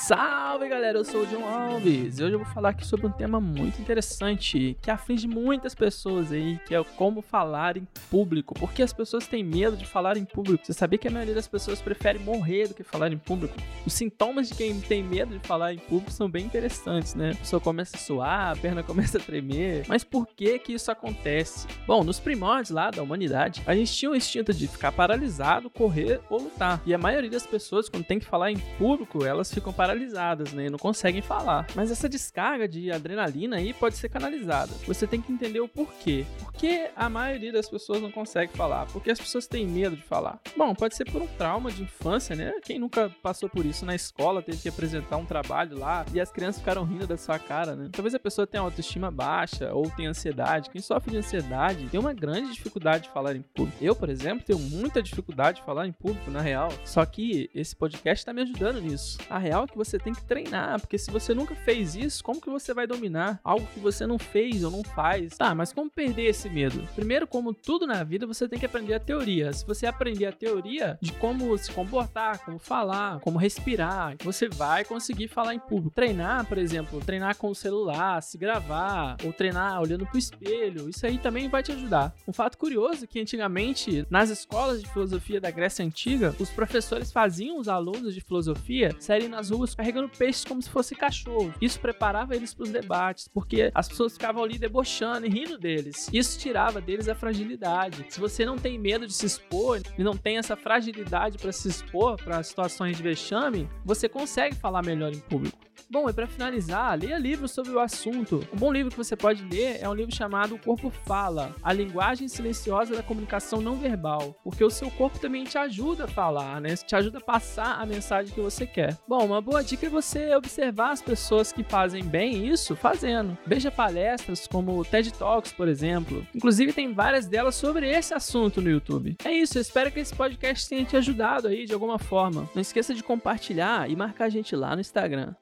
Salve galera, eu sou o John Alves e hoje eu vou falar aqui sobre um tema muito interessante que aflige muitas pessoas aí, que é como falar em público. Porque as pessoas têm medo de falar em público. Você sabia que a maioria das pessoas prefere morrer do que falar em público? Os sintomas de quem tem medo de falar em público são bem interessantes, né? A pessoa começa a suar, a perna começa a tremer. Mas por que que isso acontece? Bom, nos primórdios lá da humanidade, a gente tinha o instinto de ficar paralisado, correr ou lutar. E a maioria das pessoas, quando tem que falar em público, elas ficam paralisadas paralisadas, né? Não conseguem falar. Mas essa descarga de adrenalina aí pode ser canalizada. Você tem que entender o porquê. Por que a maioria das pessoas não consegue falar? Porque as pessoas têm medo de falar. Bom, pode ser por um trauma de infância, né? Quem nunca passou por isso na escola, teve que apresentar um trabalho lá e as crianças ficaram rindo da sua cara, né? Talvez a pessoa tenha autoestima baixa ou tenha ansiedade. Quem sofre de ansiedade tem uma grande dificuldade de falar em público. Eu, por exemplo, tenho muita dificuldade de falar em público, na real. Só que esse podcast tá me ajudando nisso. A real é que você tem que treinar, porque se você nunca fez isso, como que você vai dominar algo que você não fez ou não faz? Tá, mas como perder esse medo? Primeiro, como tudo na vida, você tem que aprender a teoria. Se você aprender a teoria de como se comportar, como falar, como respirar, você vai conseguir falar em público. Treinar, por exemplo, treinar com o celular, se gravar, ou treinar olhando pro espelho, isso aí também vai te ajudar. Um fato curioso é que antigamente, nas escolas de filosofia da Grécia Antiga, os professores faziam os alunos de filosofia saírem nas ruas carregando peixes como se fosse cachorro. Isso preparava eles para os debates, porque as pessoas ficavam ali debochando e rindo deles. Isso tirava deles a fragilidade. Se você não tem medo de se expor e não tem essa fragilidade para se expor para situações de vexame, você consegue falar melhor em público. Bom, e para finalizar, leia livros sobre o assunto. Um bom livro que você pode ler é um livro chamado O Corpo Fala, a linguagem silenciosa da comunicação não verbal, porque o seu corpo também te ajuda a falar, né? Te ajuda a passar a mensagem que você quer. Bom, uma boa dica é você observar as pessoas que fazem bem isso fazendo. Veja palestras como o TED Talks, por exemplo. Inclusive tem várias delas sobre esse assunto no YouTube. É isso, eu espero que esse podcast tenha te ajudado aí de alguma forma. Não esqueça de compartilhar e marcar a gente lá no Instagram.